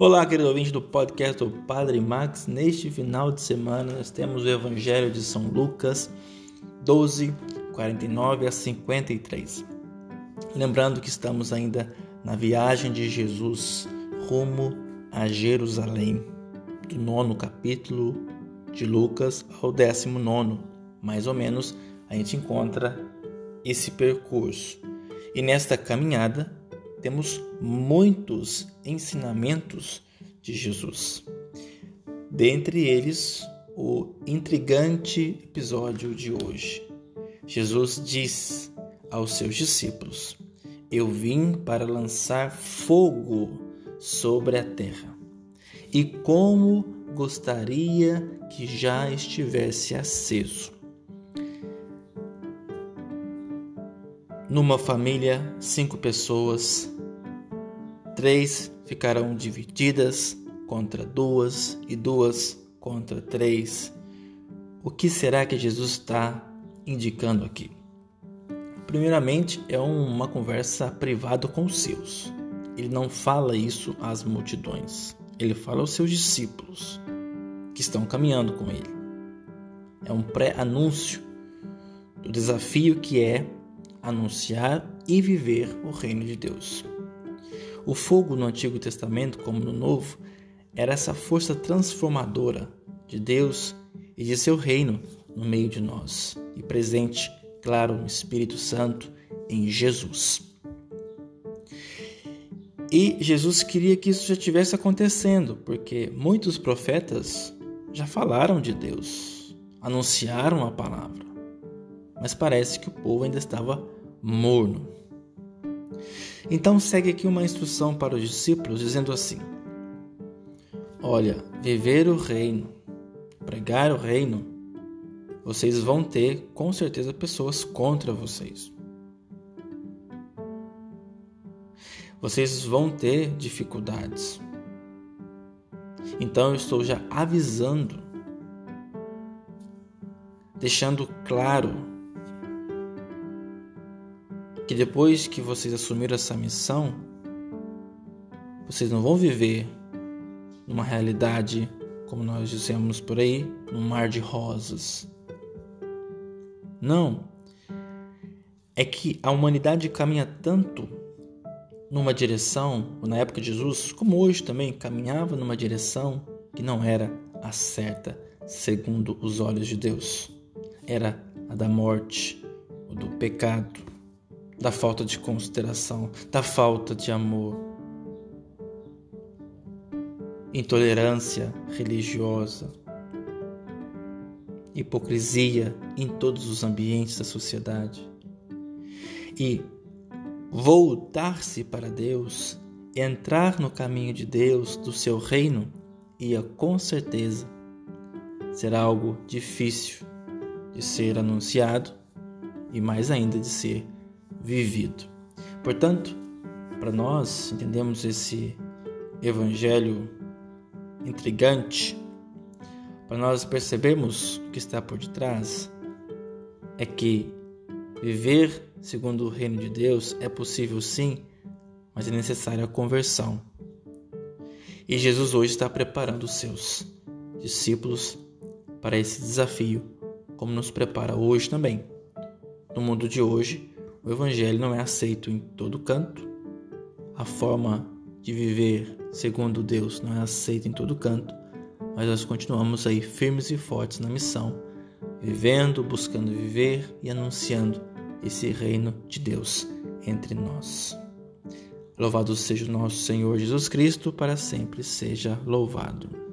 Olá, querido ouvinte do podcast do Padre Max. Neste final de semana, nós temos o Evangelho de São Lucas 12, 49 a 53. Lembrando que estamos ainda na viagem de Jesus rumo a Jerusalém, do nono capítulo de Lucas ao décimo nono, mais ou menos, a gente encontra esse percurso. E nesta caminhada, temos muitos ensinamentos de Jesus. Dentre eles, o intrigante episódio de hoje. Jesus diz aos seus discípulos: Eu vim para lançar fogo sobre a terra. E como gostaria que já estivesse aceso. Numa família, cinco pessoas, três ficarão divididas contra duas e duas contra três. O que será que Jesus está indicando aqui? Primeiramente, é uma conversa privada com os seus. Ele não fala isso às multidões. Ele fala aos seus discípulos que estão caminhando com ele. É um pré-anúncio do desafio que é anunciar e viver o reino de Deus. O fogo no Antigo Testamento, como no Novo, era essa força transformadora de Deus e de seu reino no meio de nós e presente, claro, no Espírito Santo em Jesus. E Jesus queria que isso já estivesse acontecendo, porque muitos profetas já falaram de Deus, anunciaram a palavra, mas parece que o povo ainda estava morno. Então segue aqui uma instrução para os discípulos dizendo assim: Olha, viver o reino, pregar o reino, vocês vão ter com certeza pessoas contra vocês. Vocês vão ter dificuldades. Então eu estou já avisando, deixando claro que depois que vocês assumiram essa missão, vocês não vão viver numa realidade, como nós dizemos por aí, num mar de rosas. Não. É que a humanidade caminha tanto numa direção, na época de Jesus, como hoje também, caminhava numa direção que não era a certa, segundo os olhos de Deus. Era a da morte, o do pecado, da falta de consideração, da falta de amor. Intolerância religiosa, hipocrisia em todos os ambientes da sociedade. E voltar-se para Deus, entrar no caminho de Deus, do seu reino, ia com certeza será algo difícil de ser anunciado e mais ainda de ser vivido. Portanto, para nós entendemos esse evangelho intrigante, para nós percebermos o que está por detrás, é que viver segundo o reino de Deus é possível sim, mas é necessária a conversão. E Jesus hoje está preparando os seus discípulos para esse desafio, como nos prepara hoje também. No mundo de hoje, o Evangelho não é aceito em todo canto. A forma de viver segundo Deus não é aceita em todo canto, mas nós continuamos aí firmes e fortes na missão, vivendo, buscando viver e anunciando esse reino de Deus entre nós. Louvado seja o nosso Senhor Jesus Cristo, para sempre seja louvado.